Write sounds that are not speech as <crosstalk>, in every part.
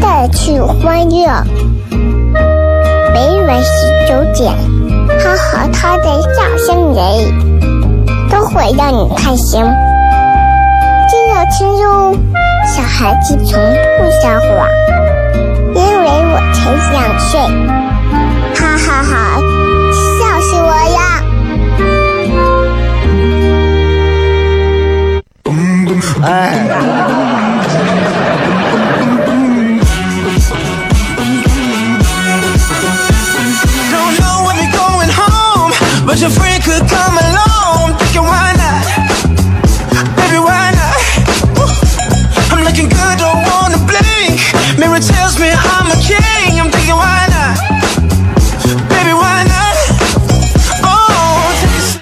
带去欢乐。每晚十九点，他和他的笑声人，都会让你开心。记得听哟，小孩子从不撒谎，因为我才两岁。哈哈哈，笑死我呀！哎。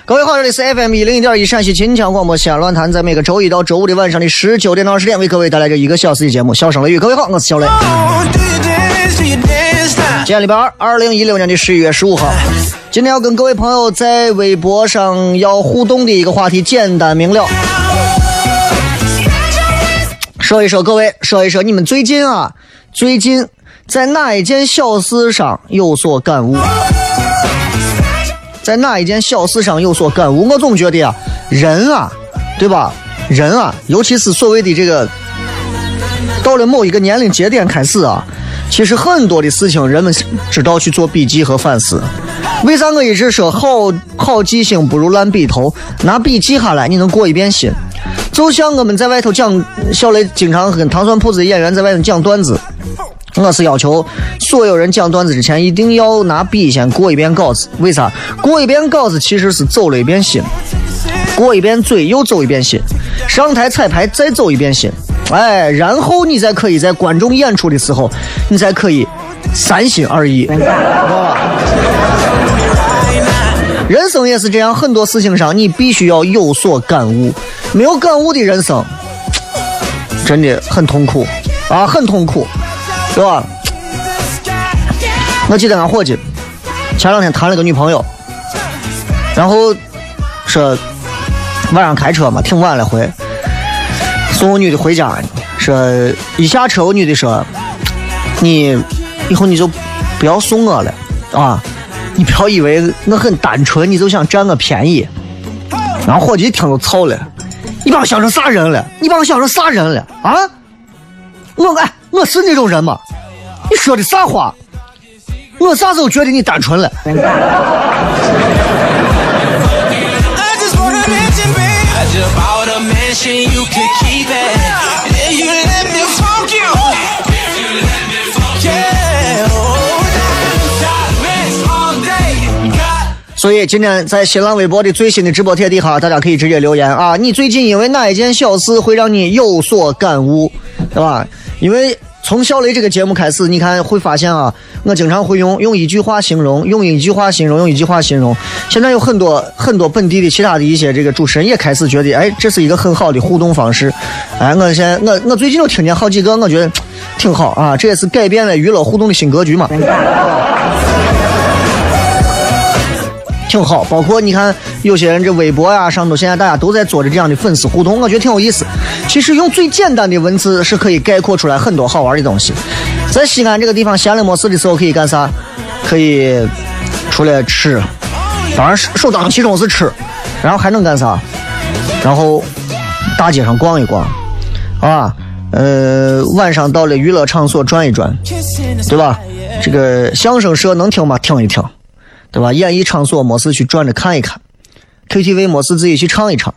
各位好，这里是 FM 一零一点一陕西秦腔广播西安论坛，在每个周一到周五的晚上的十九点到二十点，为各位带来这一个小时的节目。笑声雷雨，各位好，我是小雷。今天礼拜二，二零一六年的十一月十五号。今天要跟各位朋友在微博上要互动的一个话题，简单明了。说一说各位，说一说你们最近啊，最近在哪一件小事上有所感悟？在哪一件小事上有所感悟？我总觉得啊，人啊，对吧？人啊，尤其是所谓的这个，到了某一个年龄节点开始啊，其实很多的事情人们知道去做笔记和反思。为啥我一直说好好记性不如烂笔头？拿笔记下来，你能过一遍心。就像我们在外头讲，小雷经常跟糖蒜铺子的演员在外头讲段子。我是要求所有人讲段子之前一定要拿笔先过一遍稿子，为啥？过一遍稿子其实是走了一遍心，过一遍嘴又走一遍心，上台彩排再走一遍心，哎，然后你才可以在观众演出的时候，你才可以三心二意。知道吧人生也是这样，很多事情上你必须要有所感悟，没有感悟的人生真的很痛苦啊，很痛苦。对吧？我记得俺伙计前两天谈了个女朋友，然后说晚上开车嘛，挺晚了回，送我女的回家，说一下车我女的说，你以后你就不要送我了啊！你不要以为我很单纯，你就想占我便宜。然后伙计一听就操了，你把我想成啥人了？你把我想成啥人了啊？我哎。我是那种人吗？你说的啥话？我啥时候觉得你单纯了？所以今天在新浪微博的最新的直播帖底下，大家可以直接留言啊！你最近因为哪一件小事会让你有所感悟，对吧？因为从小雷这个节目开始，你看会发现啊，我经常会用用一句话形容，用一句话形容，用一句话形容。现在有很多很多本地的其他的一些这个主持人也开始觉得，哎，这是一个很好的互动方式。哎，我现在我我最近都听见好几个，我觉得挺好啊，这也是改变了娱乐互动的新格局嘛。挺好，包括你看，有些人这微博呀上头，现在大家都在做着这样的粉丝互动，我觉得挺有意思。其实用最简单的文字是可以概括出来很多好玩的东西。在西安这个地方闲了没事的时候可以干啥？可以出来吃，当然首当其冲是吃，然后还能干啥？然后大街上逛一逛，啊，呃，晚上到了娱乐场所转一转，对吧？这个相声社能听吗？听一听。对吧？演艺场所没事去转着看一看，KTV 没事自己去唱一唱。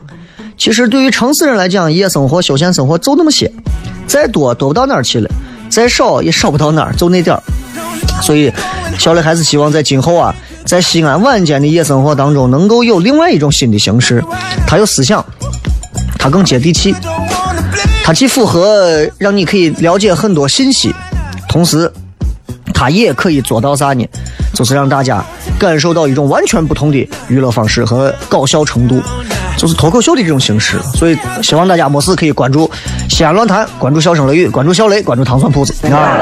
其实对于城市人来讲，夜生活、休闲生活就那么些，再多多不到哪儿去了，再少也少不到哪儿，就那点儿。所以，小磊还是希望在今后啊，在西安晚间的夜生活当中，能够有另外一种新的形式，它有思想，它更接地气，它既符合让你可以了解很多信息，同时，它也可以做到啥呢？就是让大家感受到一种完全不同的娱乐方式和搞笑程度，就是脱口秀的这种形式。所以，希望大家没事可以关注西安论坛，关注笑声雷雨，关注小雷，关注糖蒜铺子 <laughs> 啊。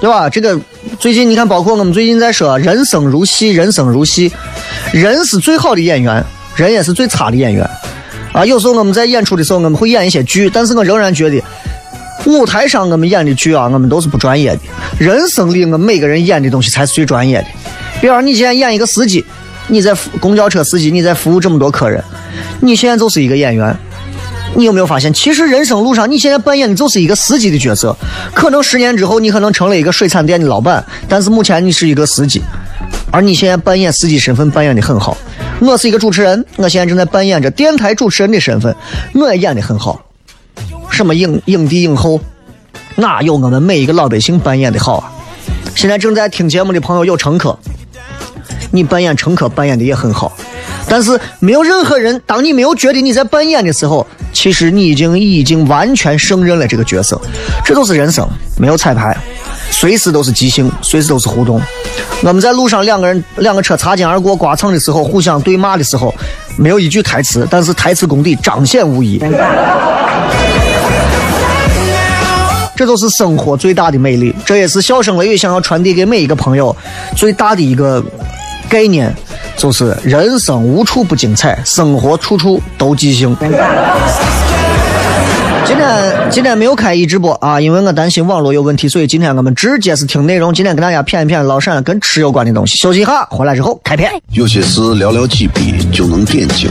对吧？这个最近你看，包括我们最近在说“人生如戏，人生如戏”，人是最好的演员，人也是最差的演员。啊，有时候我们在演出的时候，我们会演一些剧，但是我仍然觉得舞台上我们演的剧啊，我们都是不专业的。人生里，我们每个人演的东西才是最专业的。比方你现在演一个司机，你在公交车司机，你在服务这么多客人，你现在就是一个演员。你有没有发现，其实人生路上，你现在扮演的就是一个司机的角色。可能十年之后，你可能成了一个水产店的老板，但是目前你是一个司机，而你现在扮演司机身份扮演的很好。我是一个主持人，我现在正在扮演着电台主持人的身份，我也演的很好。什么影影帝影后，哪有我们每一个老百姓扮演的好啊？现在正在听节目的朋友有乘客，你扮演乘客扮演的也很好。但是没有任何人，当你没有觉得你在扮演的时候，其实你已经已经完全胜任了这个角色。这都是人生，没有彩排，随时都是即兴，随时都是互动。我们在路上两个人两个车擦肩而过刮蹭的时候，互相对骂的时候，没有一句台词，但是台词功底彰显无疑。这都是生活最大的魅力，这也是笑声雷雨想要传递给每一个朋友最大的一个概念。就是人生无处不精彩，生活处处都即兴。今天今天没有开一直播啊，因为我担心网络有问题，所以今天我们直接是听内容。今天跟大家谝一谝老陕跟吃有关的东西。休息一下，回来之后开片。有些事寥寥几笔就能点睛，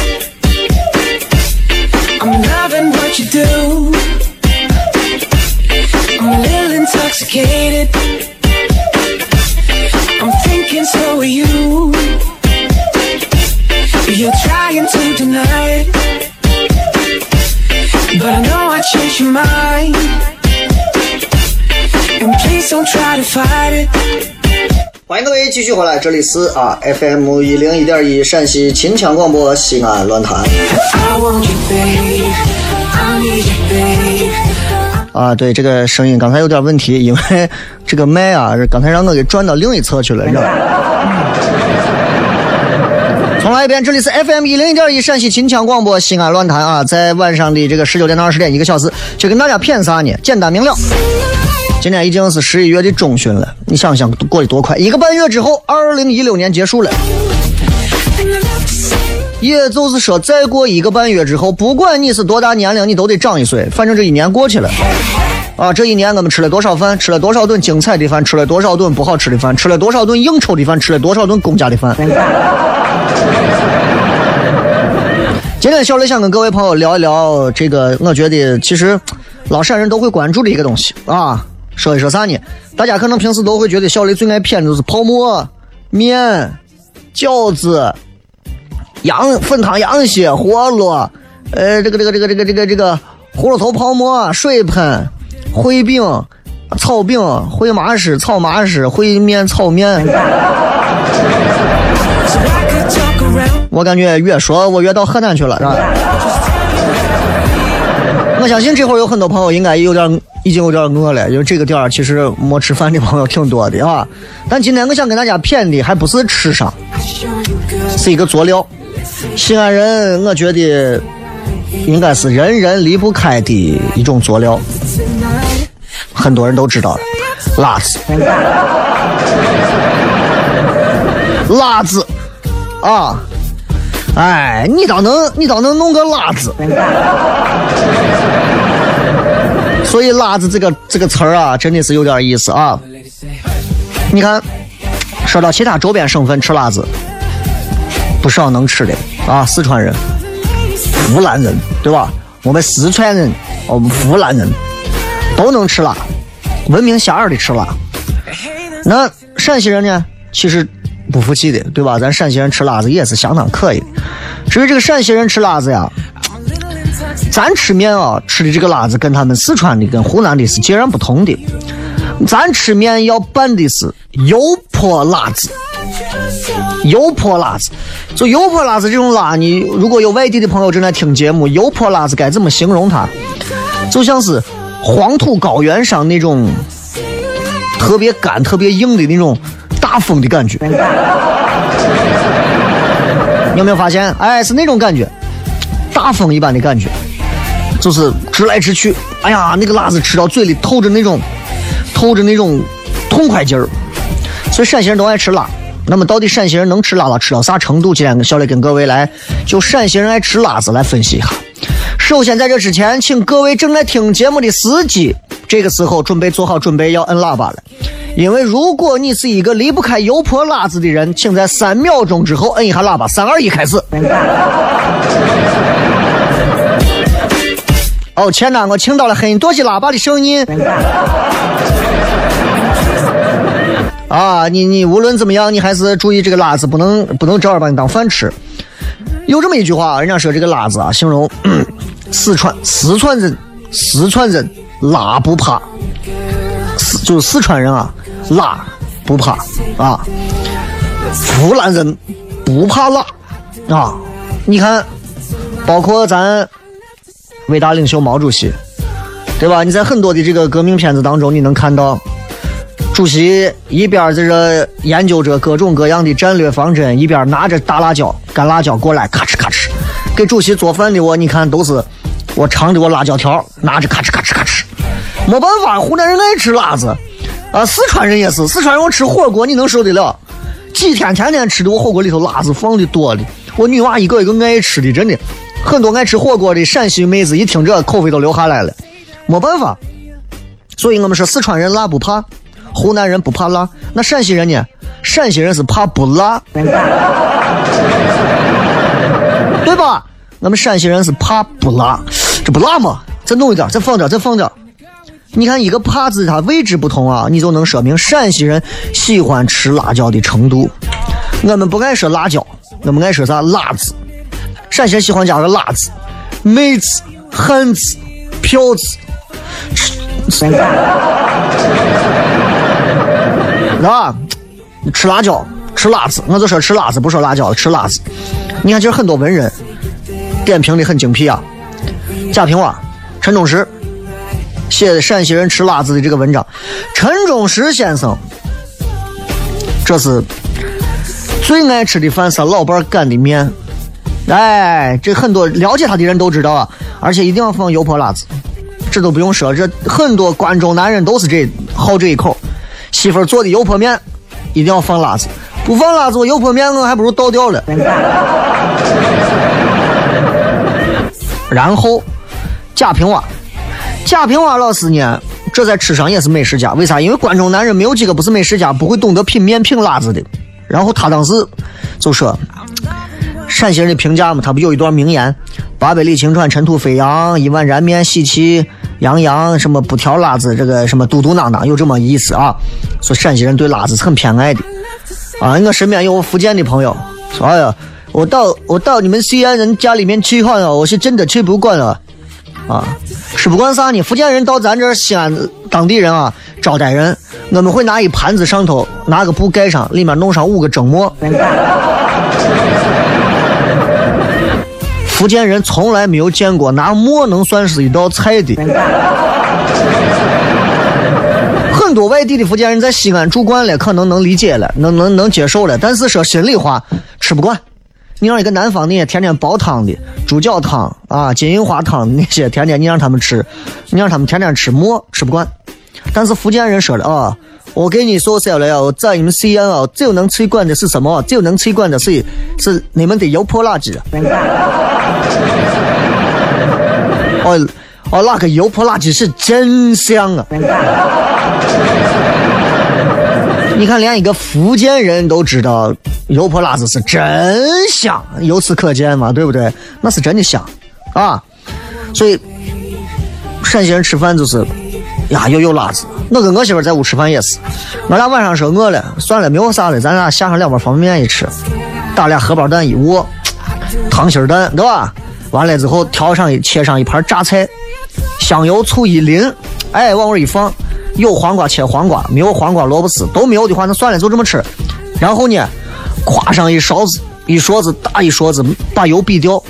欢迎各位继续回来，这里是啊 FM 一零一点一陕西秦腔广播西安论坛。啊，对这个声音刚才有点问题，因为 <laughs> 这个麦啊，刚才让我给转到另一侧去了，你知道吗？<laughs> 重来一遍，这里是 FM 一零一点一陕西秦腔广播西安论坛啊，在晚上的这个十九点到二十点一个小时，就跟大家谝啥呢？简单明了。今天已经是十一月的中旬了，你想想过得多快！一个半月之后，二零一六年结束了。也就是说，再过一个半月之后，不管你是多大年龄，你都得长一岁。反正这一年过去了，啊，这一年我们吃了多少饭，吃了多少顿精彩的饭，吃了多少顿不好吃的饭，吃了多少顿应酬的饭，吃了多少顿公家的饭。今天小雷想跟各位朋友聊一聊这个，我觉得其实。老陕人都会关注的一个东西啊。说一说啥呢？大家可能平时都会觉得小雷最爱骗的就是泡馍、面、饺子、羊粉汤、羊血、活络，呃，这个这个这个这个这个这个葫芦头泡馍、水盆、烩饼、炒饼、烩麻食、炒麻食、烩面、炒面。<laughs> 我感觉越说我越到河南去了，是吧？我相信这会儿有很多朋友应该有点，已经有点饿了，因为这个点儿其实没吃饭的朋友挺多的啊。但今天我想跟大家谝的还不是吃上，是一个佐料。西安人，我觉得应该是人人离不开的一种佐料，很多人都知道了，辣子，<laughs> 辣子啊。哎，你倒能，你倒能弄个辣子。所以“辣子”这个这个词儿啊，真的是有点意思啊。你看，说到其他周边省份吃辣子，不少能吃的啊，四川人、湖南人，对吧？我们四川人，我们湖南人都能吃辣，闻名遐迩的吃辣。那陕西人呢？其实。不服气的，对吧？咱陕西人吃辣子也是相当可以的。至于这个陕西人吃辣子呀，咱吃面啊吃的这个辣子跟他们四川的、跟湖南的是截然不同的。咱吃面要拌的是油泼辣子，油泼辣子。就油泼辣子这种辣，你如果有外地的朋友正在听节目，油泼辣子该怎么形容它？就像是黄土高原上那种特别干、特别硬的那种。大风的感觉，你 <laughs> 有没有发现？哎，是那种感觉，大风一般的感觉，就是直来直去。哎呀，那个辣子吃到嘴里透着那种，透着那种痛快劲儿。所以陕西人都爱吃辣。那么到底陕西人能吃辣辣吃到啥程度？今天小雷跟各位来就陕西人爱吃辣子来分析一下。首先在这之前，请各位正在听节目的司机，这个时候准备做好准备要摁喇叭了。因为如果你是一个离不开油泼辣子的人，请在三秒钟之后摁一下喇叭。三二一，开始。哦，天哪，我听到了很多些喇叭的声音。啊，你你无论怎么样，你还是注意这个辣子，不能不能照样把你当饭吃。有这么一句话，人家说这个辣子啊，形容 <clears throat> 四川四川人，四川人辣不怕，四就是四川人啊。辣不怕啊，湖南人不怕辣啊！你看，包括咱伟大领袖毛主席，对吧？你在很多的这个革命片子当中，你能看到主席一边在这研究着各种各样的战略方针，一边拿着大辣椒、干辣椒过来，咔哧咔哧给主席做饭的我，你看都是我尝的我辣椒条，拿着咔哧咔哧咔哧，没办法，湖南人爱吃辣子。啊，四川人也是，四川人我吃火锅你能受得了？几天天天吃的，我火锅里头辣子放的多的，我女娃一个一个爱吃的，真的，很多爱吃火锅的陕西妹子一听这口味都流下来了，没办法。所以我们说四川人辣不怕，湖南人不怕辣，那陕西人呢？陕西人是怕不辣，对吧？我们陕西人是怕不辣，这不辣吗？再弄一点，再放点，再放点。你看一个“帕”字，它位置不同啊，你就能说明陕西人喜欢吃辣椒的程度。我们不爱说辣椒，我们爱说啥辣子。陕西人喜欢加个辣子，妹子、汉子、票子，吃，<laughs> 啊，吃辣椒，吃辣子，我就说吃辣子，不说辣椒，吃辣子。你看，其实很多文人点评的很精辟啊，贾平凹、陈忠实。写的陕西人吃辣子的这个文章，陈忠实先生，这是最爱吃的饭是老伴擀的面，哎，这很多了解他的人都知道啊，而且一定要放油泼辣子，这都不用说，这很多关中男人都是这好这一口，媳妇做的油泼面一定要放辣子，不放辣子我油泼面我还不如倒掉了。<laughs> 然后贾平凹。贾平凹老师呢，这在吃上也是美食家。为啥？因为关中男人没有几个不是美食家，不会懂得品面、品辣子的。然后他当时就说，陕西人的评价嘛，他不有一段名言：八百里秦川，尘土飞扬；一碗燃面，喜气洋洋什么不挑辣子，这个什么嘟嘟囔囔，有这么意思啊？说陕西人对辣子是很偏爱的啊。我身边有福建的朋友说：“哎呀，我到我到你们西安人家里面去哈，我是真的吃不惯了啊，吃不惯啥呢？福建人到咱这西安当地人啊，招待人，我们会拿一盘子上头拿个布盖上，里面弄上五个蒸馍。”福建人从来没有见过拿馍能算是一道菜的。很多外地的福建人在西安住惯了，可能能理解了，能能能接受了。但是说心里话，吃不惯。你让一个南方那些天天煲汤的猪脚汤啊、金银花汤那些，天天你让他们吃，你让他们天天吃馍，吃不惯。但是福建人说了啊。我给你说下来啊，在你们西安啊，最能吃惯的是什么？最能吃惯的是是你们的油泼辣子。<laughs> 哦哦，那个油泼辣子是真香啊！你看，连一个福建人都知道油泼辣子是真香，由此可见嘛，对不对？那是真的香啊！所以陕西人吃饭就是呀，又有辣子。我跟我媳妇在屋吃饭也是，我俩晚上说饿了，算了，没有啥了，咱俩下上两包方便面一吃，打俩荷包蛋一窝，溏心蛋对吧？完了之后调上一切上一盘榨菜，香油醋一淋，哎，往里一放，有黄瓜切黄瓜，没有黄瓜萝卜丝都没有的话，那算了，就这么吃。然后呢，夸上一勺子一勺子大一勺子，把油比掉，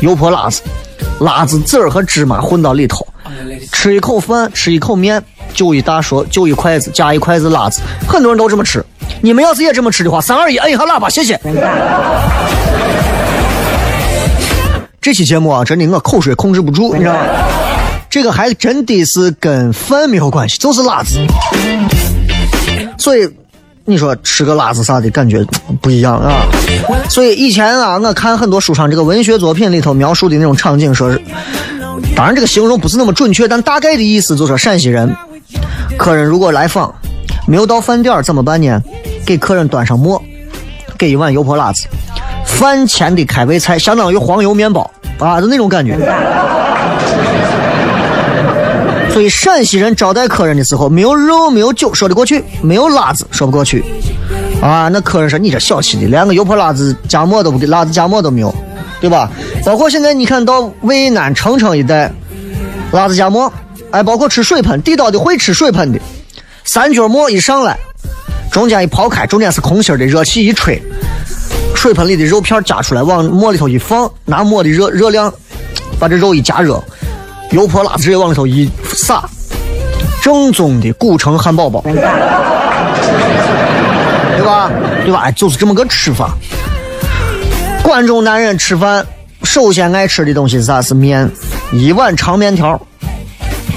油泼辣子，辣子籽儿和芝麻混到里头，吃一口饭，吃一口面。就一大勺，就一筷子，加一筷子辣子，很多人都这么吃。你们要是也这么吃的话，三二一，摁一下喇叭，谢谢。这期节目啊，真的我口水控制不住，你知道吗？这个还真的是跟饭没有关系，就是辣子。所以你说吃个辣子啥的感觉不一样啊。所以以前啊，我看很多书上这个文学作品里头描述的那种场景，说是，当然这个形容不是那么准确，但大概的意思就是陕西人。客人如果来访，没有到饭点怎么办呢？给客人端上馍，给一碗油泼辣子，饭前的开胃菜相当于黄油面包啊，就那种感觉。所以陕西人招待客人的时候，没有肉没有酒说得过去，没有辣子说不过去啊。那客人说你这小气的，连个油泼辣子夹馍都不给，辣子夹馍都没有，对吧？包括现在你看到渭南澄城一带，辣子夹馍。哎，包括吃水盆，地道的会吃水盆的，三角馍一上来，中间一刨开，中间是空心的，热气一吹，水盆里的肉片夹出来，往馍里头一放，拿馍的热热量把这肉一加热，油泼辣子直接往里头一撒，正宗的古城汉堡包，对吧？对吧？就是这么个吃法。关中男人吃饭首先爱吃的东西是啥？是面，一碗长面条。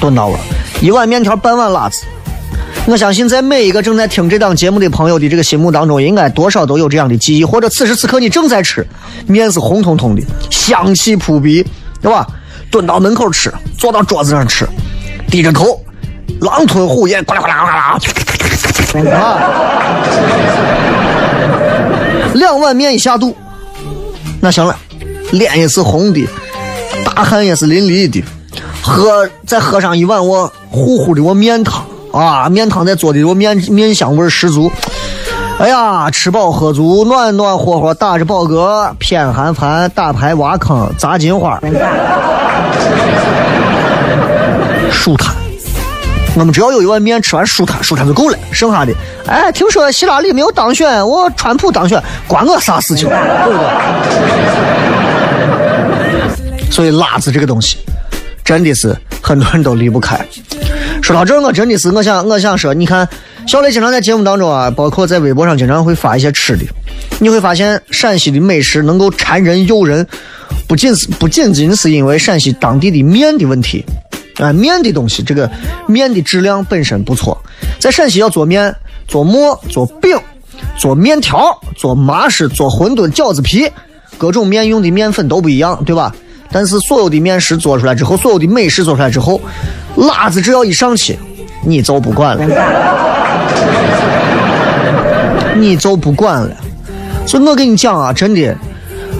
炖到了，一碗面条，半碗辣子。我相信，在每一个正在听这档节目的朋友的这个心目当中，应该多少都有这样的记忆，或者此时此刻你正在吃，面是红彤彤的，香气扑鼻，对吧？蹲到门口吃，坐到桌子上吃，低着头，狼吞虎咽，呱啦呱啦呱啦，啊！<laughs> 两碗面一下肚，那行了，脸也是红的，大汗也是淋漓的。喝再喝上一碗我呼呼的我面汤啊，面汤再做的我面面香味十足。哎呀，吃饱喝足，暖暖和和，打着饱嗝，偏寒寒，打牌挖坑，砸金花，舒坦。我们只要有一碗面，吃完舒坦，舒坦就够了。剩下的，哎，听说希拉里没有当选，我川普当选，关我啥事情？对不对？所以辣子这个东西。真的是很多人都离不开。说到这，我真的是我想我想说，你看小雷经常在节目当中啊，包括在微博上经常会发一些吃的。你会发现陕西的美食能够馋人诱人，不仅是不仅仅是因为陕西当地的面的问题，啊，面的东西这个面的质量本身不错。在陕西要做面、做馍、做饼、做面条、做麻食、做馄饨、饺子皮，各种面用的面粉都不一样，对吧？但是所有的面食做出来之后，所有的美食做出来之后，辣子只要一上去，你就不管了，<laughs> 你就不管了。所以我跟你讲啊，真的，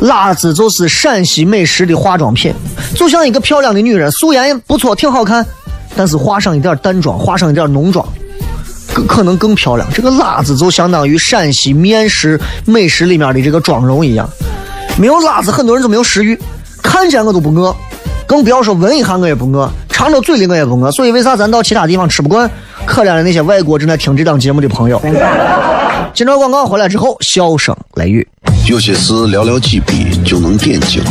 辣子就是陕西美食的化妆品，就像一个漂亮的女人，素颜不错，挺好看，但是化上一点淡妆，化上一点浓妆，更可能更漂亮。这个辣子就相当于陕西面食美食里面的这个妆容一样，没有辣子，很多人都没有食欲，看见我都不饿，更不要说闻一下我也不饿，尝到嘴里我也不饿。所以为啥咱到其他地方吃不惯？可怜的那些外国正在听这档节目的朋友。<laughs> 今朝广告回来之后，笑声雷雨。有些事寥寥几笔就能点睛，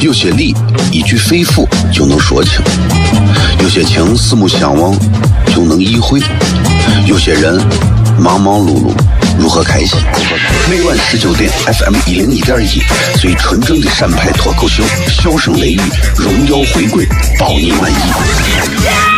有些理一句肺腑就能说清，有些情四目相望就能意会，有些人忙忙碌碌如何开心？每晚十九点，FM 一零一点一，最纯正的陕派脱口秀，笑声雷雨，荣耀回归，包你满意。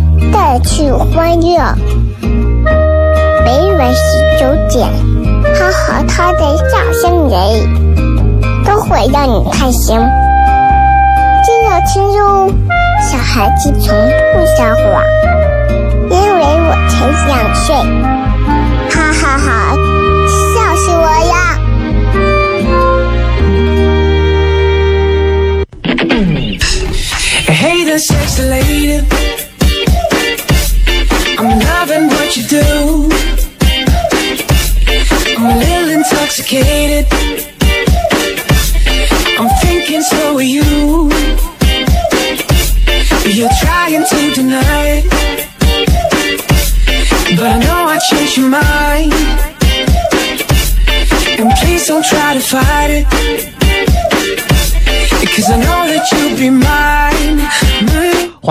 带去欢乐。每晚十九点，他和他的笑声人，都会让你开心。记得听哟，小孩子从不撒谎，因为我才两岁。哈哈哈，笑死我呀！Hey there, sexy lady. I'm loving what you do. I'm a little intoxicated.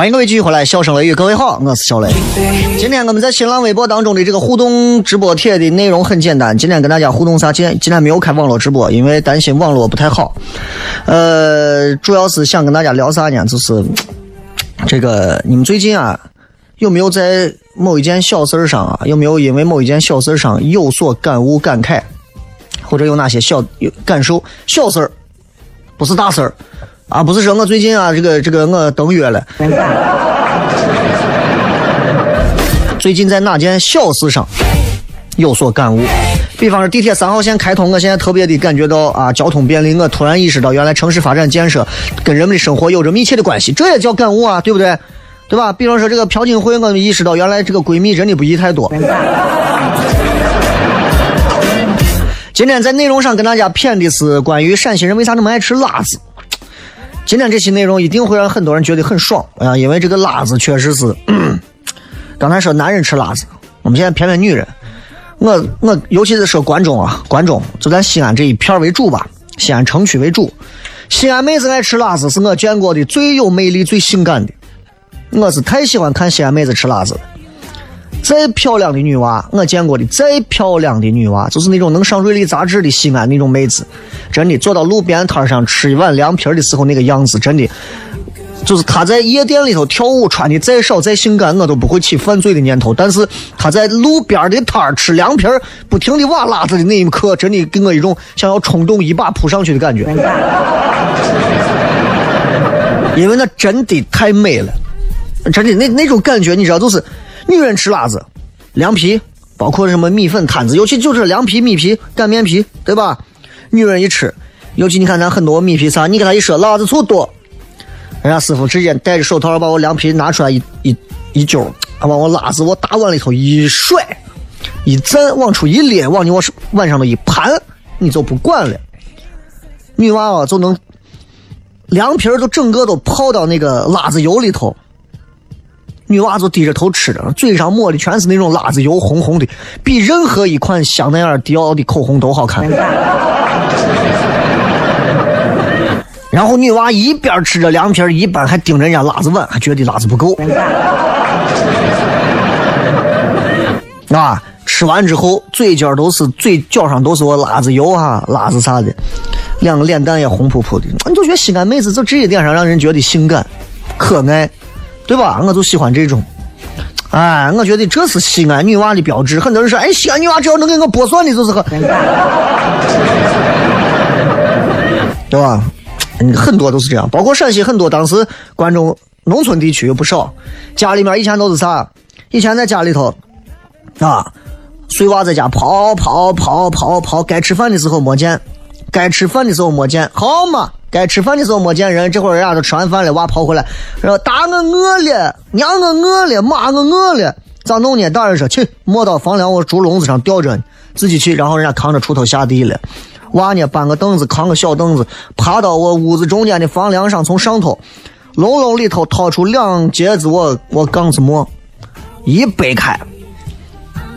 欢迎各位继续回来，笑声雷雨，各位好，我是小雷。今天我们在新浪微博当中的这个互动直播帖的内容很简单，今天跟大家互动啥？今天今天没有开网络直播，因为担心网络不太好。呃，主要是想跟大家聊啥呢？就是这个你们最近啊，有没有在某一件小事上啊，有没有因为某一件小事上有所感悟、感慨，或者有哪些小有感受？小事儿，不是大事儿。啊，不是说我最近啊，这个这个我登月了。最近在哪件小事上有所感悟？比方说地铁三号线开通，我现在特别的感觉到啊，交通便利。我突然意识到，原来城市发展建设跟人们的生活有着密切的关系，这也叫感悟啊，对不对？对吧？比方说这个朴槿惠，我意识到原来这个闺蜜真的不宜太多。今天在内容上跟大家谝的是关于陕西人为啥那么爱吃辣子。今天这期内容一定会让很多人觉得很爽啊，因为这个辣子确实是，<clears throat> 刚才说男人吃辣子，我们现在偏偏女人。我我尤其是说关中啊，关中就咱西安这一片为主吧，西安城区为主。西安妹子爱吃辣子，是我见过的最有魅力、最性感的。我是太喜欢看西安妹子吃辣子了。再漂亮的女娃，我见过的再漂亮的女娃，就是那种能上瑞丽杂志的西安那种妹子，真的坐到路边摊上吃一碗凉皮的时候那个样子，真的，就是她在夜店里头跳舞穿的再少再性感，我都不会起犯罪的念头。但是她在路边的摊儿吃凉皮儿，不停的哇辣子的那一刻，真的给我一种想要冲动一把扑上去的感觉，因为那真的太美了，真的那那种感觉，你知道，就是。女人吃辣子，凉皮，包括什么米粉摊子，尤其就是凉皮、米皮、擀面皮，对吧？女人一吃，尤其你看咱很多米皮啥，你给他一说辣子醋多，人家师傅直接戴着手套把我凉皮拿出来一一一揪，把我辣子我大碗里头一甩，一蘸往出一咧，往你我碗上头一盘，你就不管了。女娃娃就能凉皮都整个都泡到那个辣子油里头。女娃就低着头吃着，嘴上抹的全是那种辣子油，红红的，比任何一款香奈儿、迪奥的口红都好看。<laughs> 然后女娃一边吃着凉皮一边还盯着人家辣子碗，还觉得辣子不够。<laughs> 啊，吃完之后嘴角都是嘴角上都是我辣子油啊，辣子啥的，两个脸蛋也红扑扑的。你就觉得西安妹子就这一点上让人觉得性感、可爱。对吧？我就喜欢这种。哎，我觉得这是西安女娃的标志。很多人说，哎，西安女娃只要能给我剥蒜的，就是很，对吧？嗯很多都是这样，包括陕西很多当时关中农村地区有不少，家里面以前都是啥？以前在家里头啊，碎娃在家跑跑跑跑跑，该吃饭的时候没见，该吃饭的时候没见，好嘛？该吃饭的时候没见人，这会儿人家都吃完饭了，娃跑回来，说大我饿了，娘我饿了，妈我饿了，咋弄呢？大人说去，磨到房梁我竹笼子上吊着呢，自己去，然后人家扛着锄头下地了。娃呢，搬个凳子，扛个小凳子，爬到我屋子中间的房梁上，从上头笼笼里头掏出两截子我我杠子馍，一掰开，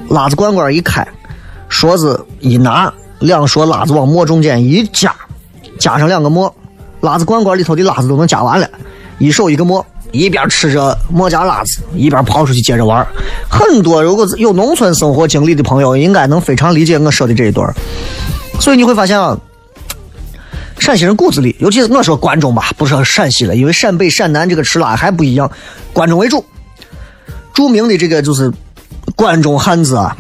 拉子罐罐一开，勺子一拿，两勺辣子往馍中间一夹，加上两个馍，辣子罐罐里头的辣子都能夹完了，一手一个馍，一边吃着馍夹辣子，一边跑出去接着玩。很多如果有农村生活经历的朋友，应该能非常理解我说的这一段。所以你会发现啊，陕西人骨子里，尤其是我说关中吧，不说陕西了，因为陕北、陕南这个吃辣还不一样，关中为主。著名的这个就是关中汉子啊，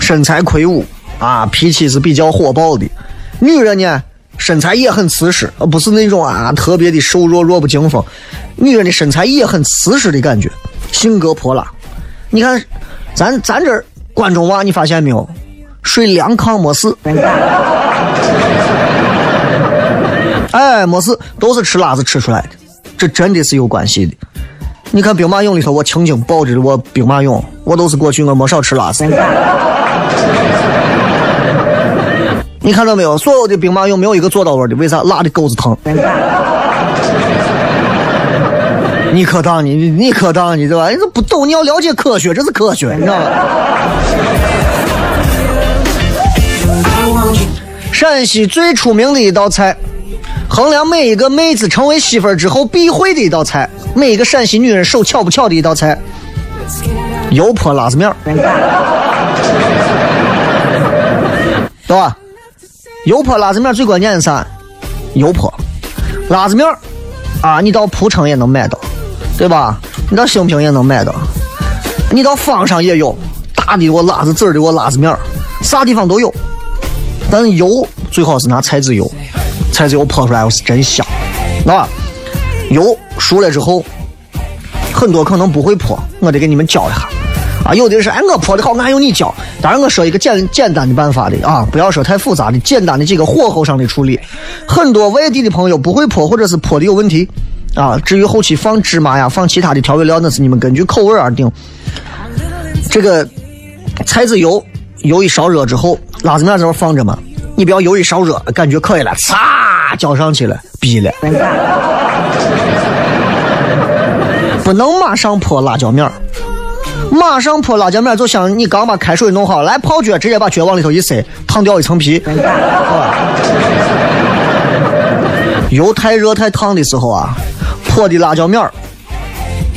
身材魁梧啊，脾气是比较火爆的。女人呢，身材也很瓷实，而不是那种啊特别的瘦弱、弱不禁风。女人的身材也很瓷实的感觉，性格泼辣。你看，咱咱这关中娃，你发现没有？睡凉炕没事，<laughs> 哎，没事，都是吃辣子吃出来的，这真的是有关系的。你看兵马俑里头，我曾经抱着我兵马俑，我都是过去我没少吃辣子。你看到没有？所有的兵马俑没有一个做到位的，为啥？辣的钩子疼。你可当你你你可当你对吧？你这不懂，你要了解科学，这是科学，你知道吗？陕西最出名的一道菜，衡量每一个妹子成为媳妇儿之后必会的一道菜，每一个陕西女人手巧不巧的一道菜，油泼辣子面儿，对吧？油泼辣子面最关键的是啥？油泼辣子面啊，你到蒲城也能买到，对吧？你到兴平也能买到，你到坊上也有大的我辣子籽儿的我辣子面，啥地方都有。但是油最好是拿菜籽油，菜籽油泼出来是真香，啊，油熟了之后，很多可能不会泼，我得给你们教一下。啊，有的人说，哎，我泼的好，俺用你教。当然，我说一个简简单的办法的啊，不要说太复杂的，简单的几个火候上的处理。很多外地的朋友不会泼，或者是泼的有问题啊。至于后期放芝麻呀，放其他的调味料，那是你们根据口味而定。这个菜籽油。油一烧热之后，辣子面在那放着嘛，你不要油一烧热，感觉可以了，擦浇上去了，逼了。不能马上泼辣椒面，马上泼辣椒面就像你刚把开水弄好，来泡脚，直接把脚往里头一塞，烫掉一层皮。油太热太烫的时候啊，泼的辣椒面儿。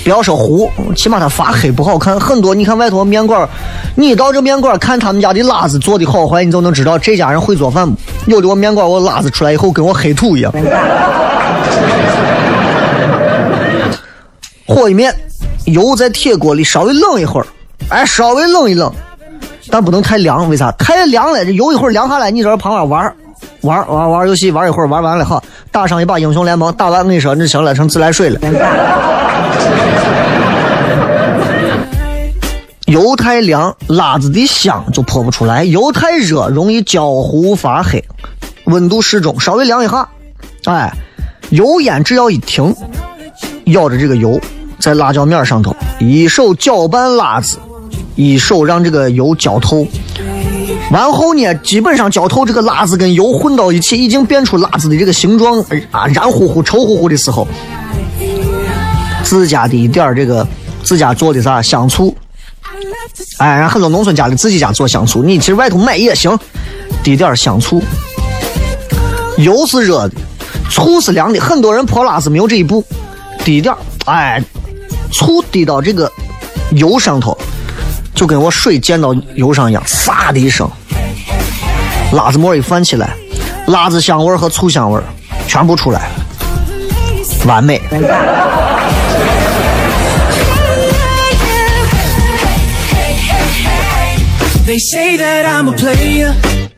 不要说糊，起码它发黑不好看。很多你看外头面馆，你到这面馆看他们家的辣子做的好坏，你就能知道这家人会做饭不？有的我面馆我辣子出来以后跟我黑土一样。和一面，油在铁锅里稍微冷一会儿，哎，稍微冷一冷，但不能太凉。为啥？太凉了，这油一会儿凉下来，你在这旁边玩玩玩玩游戏，玩一会儿，玩完了哈，打上一把英雄联盟，打完我跟你说，那行了，成自来水了。油太凉，辣子的香就泼不出来；油太热，容易焦糊发黑。温度适中，稍微凉一下，哎，油烟只要一停，咬着这个油在辣椒面上头，一手搅拌辣子，一手让这个油浇透。完后呢，基本上浇透这个辣子跟油混到一起，已经变出辣子的这个形状啊，燃乎乎、稠乎乎的时候，自家的一点这个自家做的啥香醋。哎，人很多农村家里自己家做香醋，你其实外头买也行，滴点香醋。油是热的，醋是凉的。很多人泼辣子没有这一步，滴点哎，醋滴到这个油上头，就跟我水溅到油上一样，唰的一声，辣子沫一翻起来，辣子香味和醋香味全部出来，完美。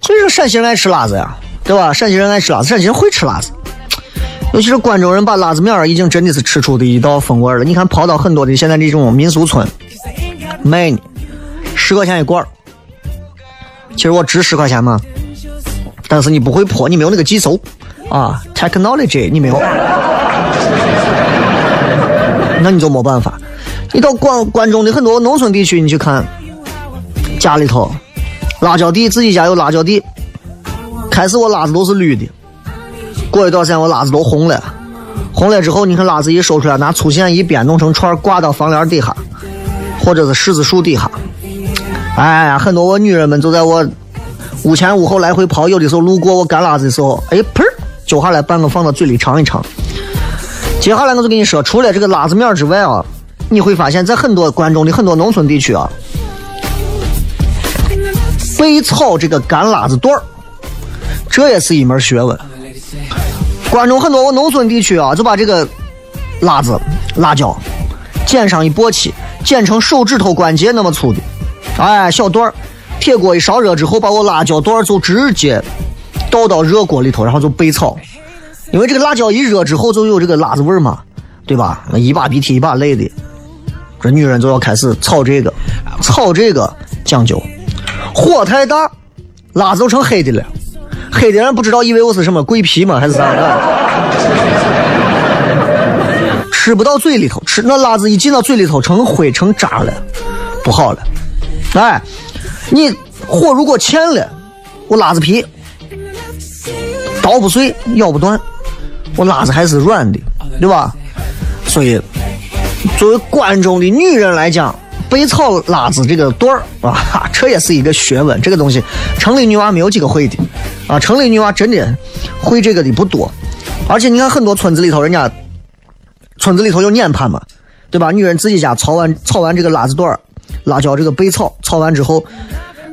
所以说陕西人爱吃辣子呀，对吧？陕西人爱吃辣子，陕西人会吃辣子。尤其是关中人把辣子面儿已经真的是吃出的一道风味儿了。你看跑到很多的现在这种民俗村，卖呢，十块钱一罐。其实我值十块钱嘛，但是你不会破，你没有那个技术啊，technology 你没有，那你就没办法。你到关关中的很多农村地区，你去看，家里头辣椒地，自己家有辣椒地，开始我辣子都是绿的，过一段时间我辣子都红了，红了之后，你看辣子一收出来，拿粗线一编，弄成串挂到房梁底下，或者是柿子树底下。哎呀，很多我女人们就在我屋前屋后来回跑，有的时候路过我干辣子的时候，哎，砰儿揪下来半个放到嘴里尝一尝。接下来我就跟你说，除了这个辣子面之外啊，你会发现在很多关中的很多农村地区啊，被炒这个干辣子段儿，这也是一门学问。关中很多农村地区啊，就把这个辣子、辣椒剪上一簸箕，剪成手指头关节那么粗的，哎，小段儿。铁锅一烧热之后，把我辣椒段儿就直接倒到热锅里头，然后就备炒。因为这个辣椒一热之后，就有这个辣子味儿嘛，对吧？那一把鼻涕一把泪的，这女人就要开始炒这个，炒这个讲究，火太大，辣子就成黑的了。黑的人不知道，以为我是什么桂皮吗？还是啥的？吃不到嘴里头，吃那辣子一进到嘴里头，成灰成渣了，不好了。哎，你火如果欠了，我辣子皮刀不碎，咬不断，我辣子还是软的，对吧？所以，作为关中的女人来讲，备炒辣子这个段儿啊，这也是一个学问。这个东西，城里女娃没有几个会的啊，城里女娃真的会这个的不多。而且你看，很多村子里头，人家村子里头有撵盘嘛，对吧？女人自己家炒完炒完这个辣子段儿，辣椒这个备炒，炒完之后，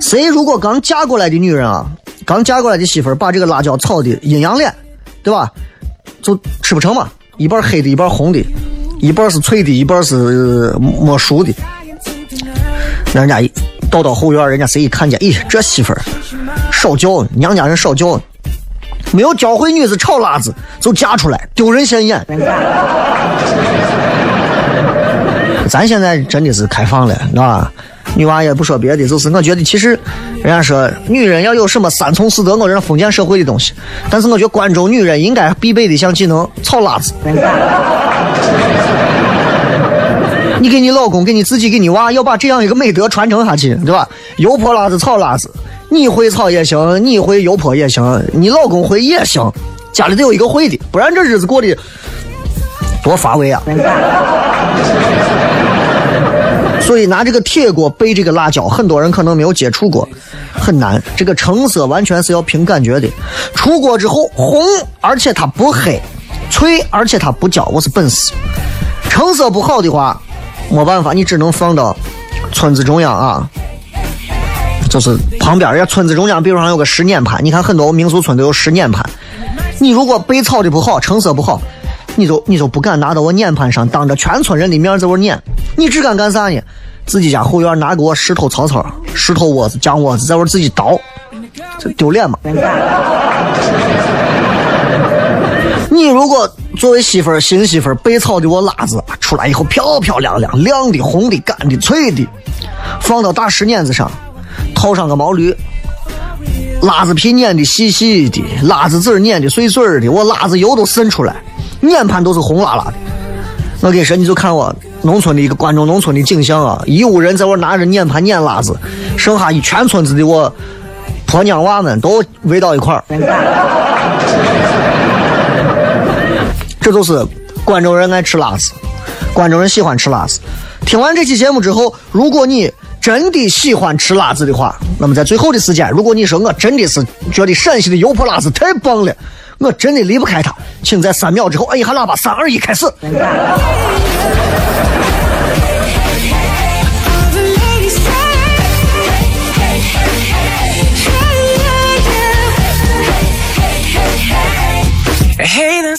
谁如果刚嫁过来的女人啊，刚嫁过来的媳妇儿把这个辣椒炒的阴阳脸，对吧？就吃不成嘛，一半黑的，一半红的，一半是脆的，一半是没熟的。那人家一到到后院，人家谁一看见，咦，这媳妇儿少教，娘家人少教，没有教会女子炒辣子就嫁出来，丢人现眼。<laughs> 咱现在真的是开放了，啊，女娃也不说别的，就是我觉得其实，人家说女人要有什么三从四德，我这封建社会的东西，但是我觉得关中女人应该必备的一项技能，炒辣子。你给你老公，给你自己，给你娃，要把这样一个美德传承下去，对吧？油泼辣子，炒辣子，你会炒也行，你会油泼也行，你老公会也行，家里得有一个会的，不然这日子过得多乏味啊！<laughs> 所以拿这个铁锅备这个辣椒，很多人可能没有接触过，很难。这个成色完全是要凭感觉的。出锅之后红，而且它不黑，脆，而且它不焦，我是本事。成色不好的话，没办法，你只能放到村子中央啊，就是旁边人家村子中央，比如上有个石碾盘，你看很多民俗村都有石碾盘。你如果被炒的不好，成色不好，你就你就不敢拿到我碾盘上，当着全村人的面在我碾，你只敢干啥呢？自己家后院拿给我石头草草、石头窝子、浆窝子，在我自己捣，这丢脸吗？<laughs> 你如果作为媳妇儿、新媳妇儿备炒的我辣子出来以后漂漂亮亮、亮的、红的、干的、脆的，放到大石碾子上，套上个毛驴，辣子皮碾的细细的，辣子籽碾的碎碎的，我辣子油都渗出来，碾盘都是红辣辣的。我跟你说，你就看我农村的一个关中农村的景象啊，一屋人在我拿着碾盘碾辣子，剩下一全村子的我婆娘娃们都围到一块儿。这就是关中人爱吃辣子，关中人喜欢吃辣子。听完这期节目之后，如果你真的喜欢吃辣子的话，那么在最后的时间，如果你说我真的是觉得陕西的油泼辣子太棒了，我真的离不开它，请在三秒之后按一下喇叭，三二一，开始。Hey, that's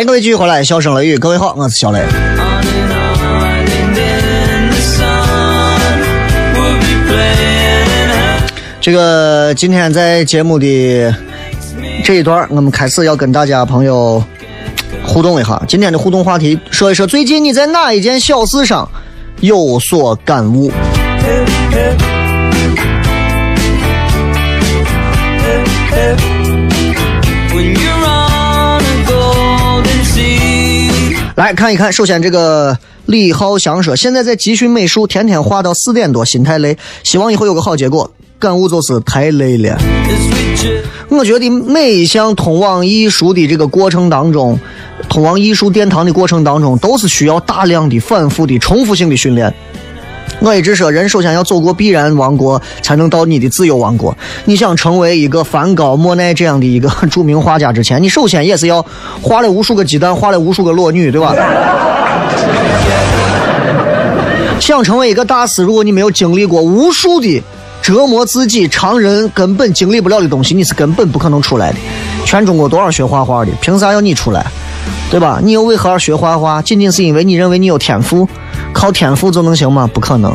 迎各位继续回来，笑声雷雨，各位好，我是小雷。这个今天在节目的这一段，我们开始要跟大家朋友互动一下。今天的互动话题，说一说最近你在哪一件小事上有所感悟？来看一看，首先这个李浩翔说，现在在集训美术，天天画到四点多，心太累，希望以后有个好结果。感悟就是太累了。我觉得每一项通往艺术的这个过程当中，通往艺术殿堂的过程当中，都是需要大量的、反复的、重复性的训练。我一直说，人首先要走过必然王国，才能到你的自由王国。你想成为一个梵高、莫奈这样的一个著名画家之前，你首先也是要画了无数个鸡蛋，画了无数个裸女，对吧？想成为一个大师，如果你没有经历过无数的折磨自己、常人根本经历不了的东西，你是根本不可能出来的。全中国多少学画画的，凭啥要你出来？对吧？你又为何而学画画？仅仅是因为你认为你有天赋，靠天赋就能行吗？不可能。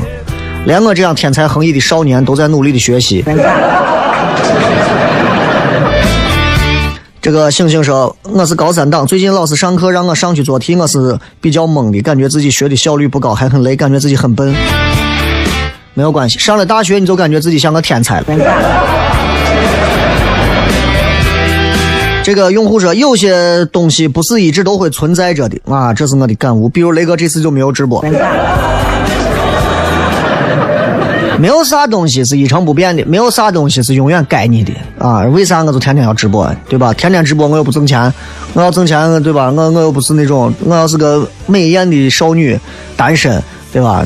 连我这样天才横溢的少年都在努力的学习。这个星星说：“我是高三党，最近老师上课让我上去做题，我是比较懵的，感觉自己学的效率不高，还很累，感觉自己很笨。没有关系，上了大学你就感觉自己像个天才了。”这个用户说，有些东西不是一直都会存在着的啊，这是我的感悟。比如雷哥这次就没有直播，没有啥东西是一成不变的，没有啥东西是永远该你的啊。为啥我就天天要直播，对吧？天天直播我又不挣钱，我要挣钱，对吧？我我又不是那种，我要是个美艳的少女，单身，对吧？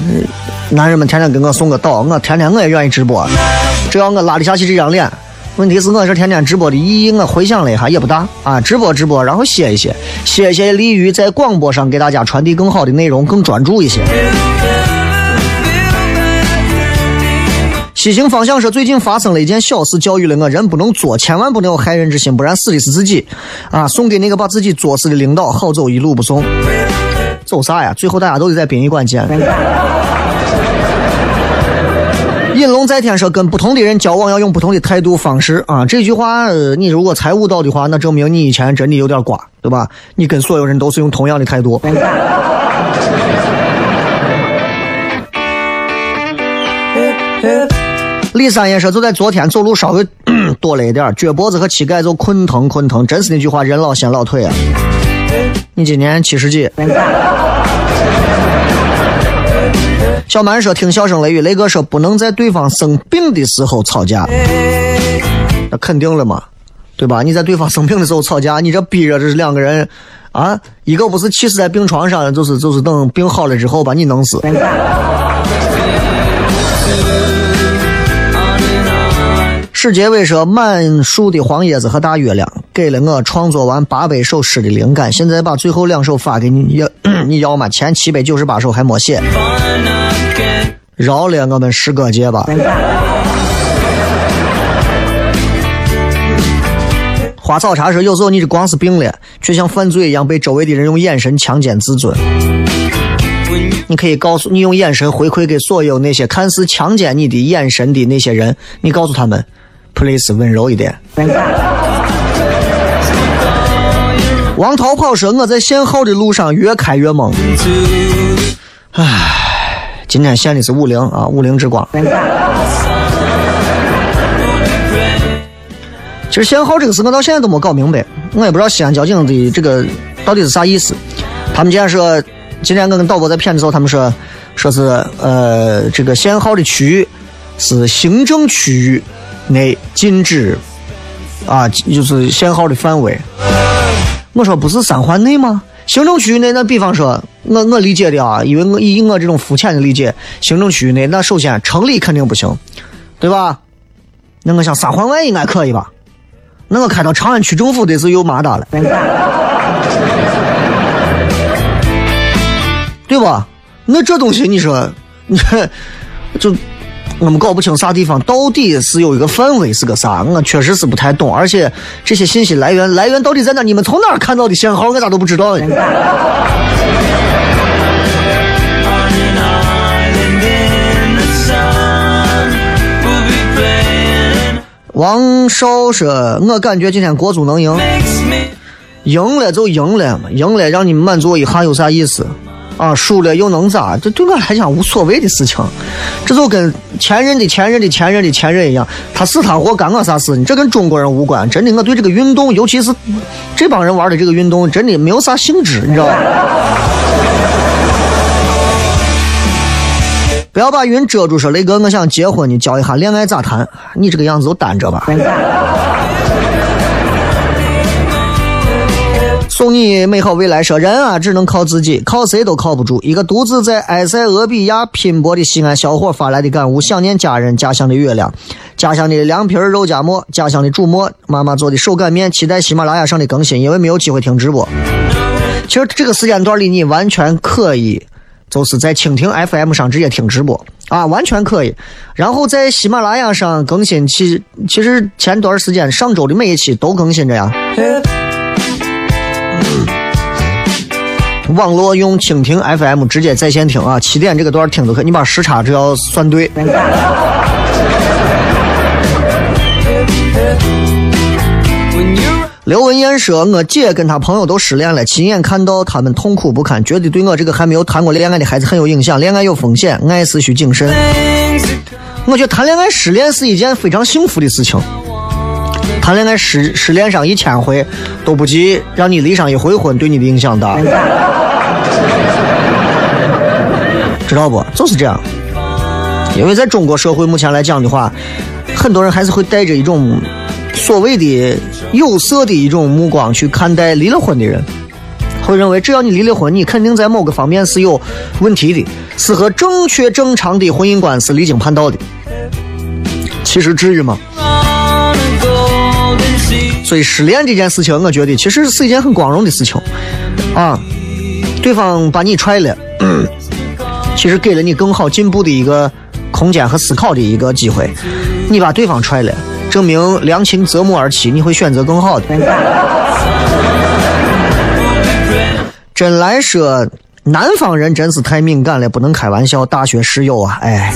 男人们天天给我送个岛，我天天我也愿意直播，只要我拉得下去这张脸。问题是我这天天直播的意义，我回想了一下也不大啊，直播直播，然后歇一歇，歇一歇利于在广播上给大家传递更好的内容，更专注一些。西行方向说，最近发生了一件小事，教育了我，人不能作，千万不能有害人之心，不然死的是自己。啊，送给那个把自己作死的领导，好走一路不送。走啥呀？最后大家都得在殡仪馆见。龙在天说，跟不同的人交往要用不同的态度方式啊。这句话，呃你如果猜悟到的话，那证明你以前真的有点瓜，对吧？你跟所有人都是用同样的态度。李三爷说，就在昨天走路稍微 <coughs> 多了一点儿，脚脖子和膝盖就困疼困疼。真是那句话，人老先老腿啊。你今年七十几？<laughs> 小蛮说，听笑声雷雨，雷哥说不能在对方生病的时候吵架，那肯定了嘛，对吧？你在对方生病的时候吵架，你这逼着这是两个人啊，一个不是气死在病床上，就是就是等病好了之后把你弄死。史杰伟说：“满树的黄叶子和大月亮，给了我创作完八百首诗的灵感。现在把最后两首发给你，要 <coughs> 你要吗？前七百九十八首还没写，饶了我们诗歌界吧。”花草茶说：“有时候你这光是病了，却像犯罪一样被周围的人用眼神强奸自尊。你可以告诉你用眼神回馈给所有那些看似强奸你的眼神的那些人，你告诉他们，please 温柔一点。王涛跑说：“我在限号的路上越开越猛。”今天限的是五菱啊，五菱之光。其实限号这个事，我到现在都没搞明白，我也不知道西安交警的这个到底是啥意思。他们今天说，今天我跟导播在片的时候，他们说，说是呃，这个限号的区域是行政区域内禁止啊，就是限号的范围。我说不是三环内吗？行政区域内，那比方说，我我理解的啊，因为我以我这种肤浅的理解，行政区域内，那首先城里肯定不行，对吧？那我想三环外应该可以吧？那我开到长安区政府得是又麻达了，<laughs> 对吧？那这东西你说，你就我们搞不清啥地方到底是有一个范围是个啥，我确实是不太懂。而且这些信息来源来源到底在哪？你们从哪看到的限号？我咋都不知道呢？王少说：“我感觉今天国足能赢，赢了就赢了嘛，赢了让你们满足一下有啥意思？啊，输了又能咋？这对我来讲无所谓的事情，这就跟前任的前任的前任的前任一样，他死他活干我啥事？你这跟中国人无关。真的，我对这个运动，尤其是这帮人玩的这个运动，真的没有啥兴致，你知道吧？<laughs> 不要把云遮住，说雷哥，我想结婚，你教一下恋爱咋谈？你这个样子就单着吧。送你美好未来。说人啊，只能靠自己，靠谁都靠不住。一个独自在埃塞俄比亚拼搏的西安小伙发来的感悟：想念家人，家乡的月亮，家乡的凉皮儿肉夹馍，家乡的煮馍，妈妈做的手擀面。期待喜马拉雅上的更新，因为没有机会听直播。其实这个时间段里，你完全可以，就是在蜻蜓 FM 上直接听直播啊，完全可以。然后在喜马拉雅上更新，其其实前段时间上周的每一期都更新着呀。网络用蜻蜓 FM 直接在线听啊，七点这个段听都可以，你把时差只要算对。刘文艳说：“我姐跟她朋友都失恋了，亲眼看到他们痛苦不堪，觉得对我这个还没有谈过恋爱的孩子很有影响。恋爱有风险，爱是需谨慎。我觉得谈恋爱失恋是一件非常幸福的事情。谈恋爱失失恋上一千回，都不及让你离上一回婚对你的影响大，<laughs> 知道不？就是这样。因为在中国社会目前来讲的话，很多人还是会带着一种所谓的有色的一种目光去看待离了婚的人，会认为只要你离了婚，你肯定在某个方面是有问题的，是和正确正常的婚姻观是离经叛道的。其实至于吗？所以失恋这件事情，我觉得其实是一件很光荣的事情，啊，对方把你踹了，其实给了你更好进步的一个空间和思考的一个机会。你把对方踹了，证明良禽择木而栖，你会选择更好的。<laughs> 真来说，南方人真是太敏感了，不能开玩笑。大学室友啊，哎，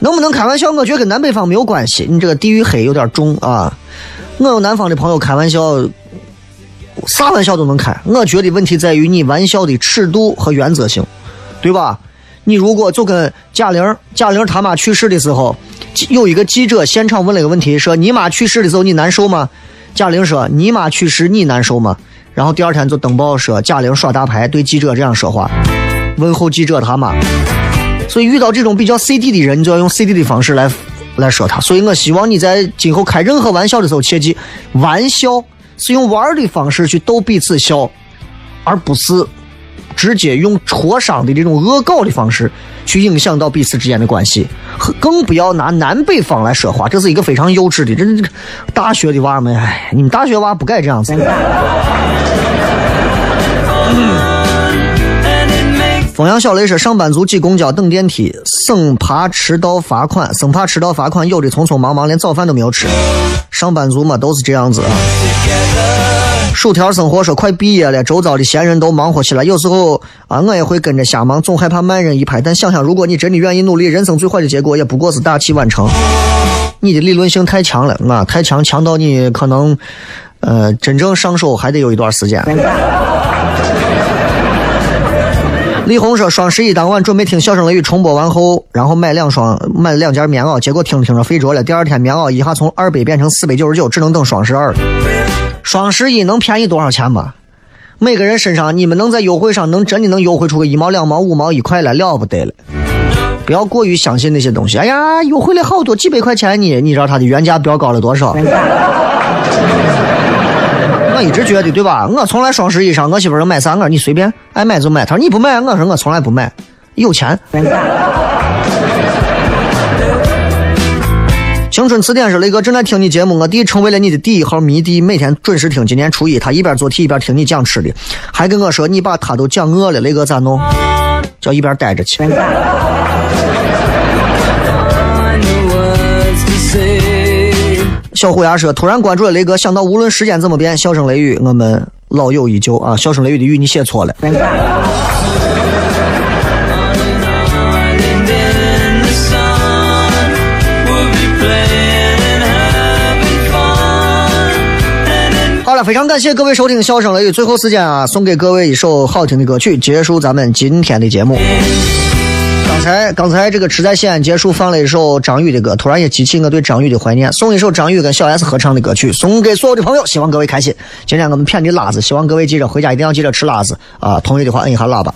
能不能开玩笑？我觉得跟南北方没有关系。你这个地域黑有点重啊。我有南方的朋友开玩笑，啥玩笑都能开。我觉得问题在于你玩笑的尺度和原则性，对吧？你如果就跟贾玲，贾玲他妈去世的时候，有一个记者现场问了一个问题，说你妈去世的时候你难受吗？贾玲说你妈去世你难受吗？然后第二天就登报说贾玲耍大牌，对记者这样说话，问候记者他妈。所以遇到这种比较 CD 的人，你就要用 CD 的方式来来说他。所以我希望你在今后开任何玩笑的时候，切记，玩笑是用玩的方式去逗彼此笑，而不是直接用戳伤的这种恶搞的方式去影响到彼此之间的关系。更不要拿南北方来说话，这是一个非常幼稚的。这这这大学的娃们，哎，你们大学娃不该这样子。And it makes 凤阳小雷说：“上班族挤公交等电梯，生怕迟到罚款，生怕迟到罚款，有的匆匆忙忙连早饭都没有吃。上班族嘛都是这样子。”薯条生活说：“快毕业了，周遭的闲人都忙活起来，有时候啊，我也会跟着瞎忙，总害怕慢人一拍。但想想，如果你真的愿意努力，人生最坏的结果也不过是大器晚成。你的理论性太强了啊，太强，强到你可能呃，真正上手还得有一段时间。李红说：“双十一当晚准备听《笑声雷雨》重播完后，然后买两双买两件棉袄，结果听着听着睡着了。第二天棉袄一下从二百变成四百九十九，只能等双十二。双十一能便宜多少钱吗？每个人身上你们能在优惠上能真的能优惠出个一毛两毛五毛一块来，了不得了。不要过于相信那些东西。哎呀，优惠了好多几百块钱呢，你知道它的原价标高了多少？一直觉得对吧？我从来双十一上，我媳妇能买啥，我你随便爱买就买。她说你不买，我说我从来不买，有钱。青春词典是雷哥正在听你节目，我弟成为了你的第一号迷弟，每天准时听。今年初一，他一边做题一边听你讲吃的，还跟我说你把他都讲饿了，雷哥咋弄？叫一边待着去。小虎牙说：“突然关注了雷哥，想到无论时间怎么变，笑声雷雨，我们老友依旧啊！笑声雷雨的雨你写错了。好了，非常感谢各位收听笑声雷雨，最后时间啊，送给各位一首好听的歌曲，结束咱们今天的节目。刚才刚才这个吃在西安结束放了一首张宇的歌，突然也激起我对张宇的怀念，送一首张宇跟小 S 合唱的歌曲，送给所有的朋友，希望各位开心。今天我们骗的辣子，希望各位记着回家一定要记着吃辣子啊！同意的话摁一下喇叭。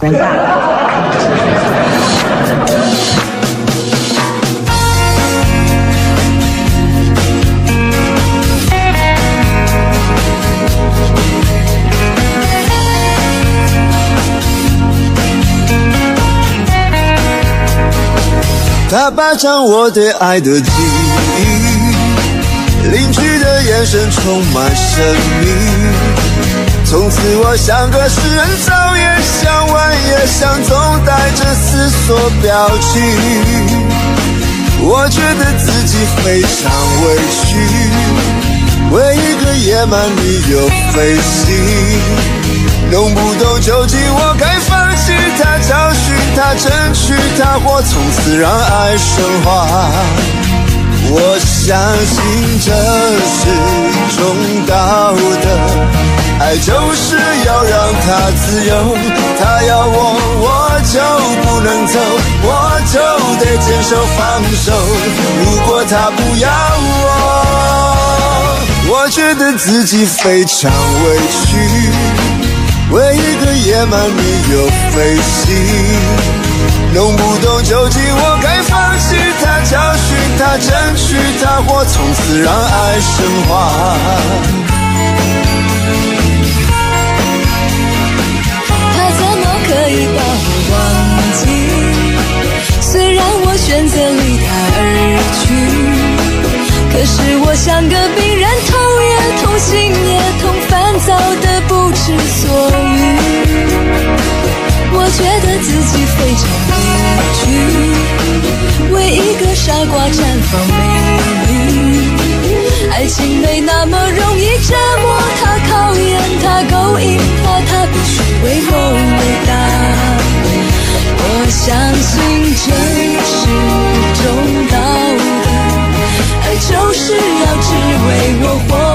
他霸占我对爱的记忆，邻居的眼神充满神秘。从此我像个诗人，早也想，晚也想，总带着思索表情。我觉得自己非常委屈，为一个野蛮女友费心。弄不懂究竟我该放他、教训他、争取他，或从此让爱升华。我相信这是种道德，爱就是要让他自由，他要我我就不能走，我就得接受放手。如果他不要我，我觉得自己非常委屈。为一个野蛮女友飞行，弄不懂究竟我该放弃他、教训他、争取他，或从此让爱升华。他怎么可以把我忘记？虽然我选择离他而去，可是我像个病人，痛也痛，心也痛，烦躁的是所以我觉得自己非常委屈为一个傻瓜绽放美丽爱情没那么容易折磨它考验它勾引它它必须为我回答我相信这是种道理爱就是要只为我活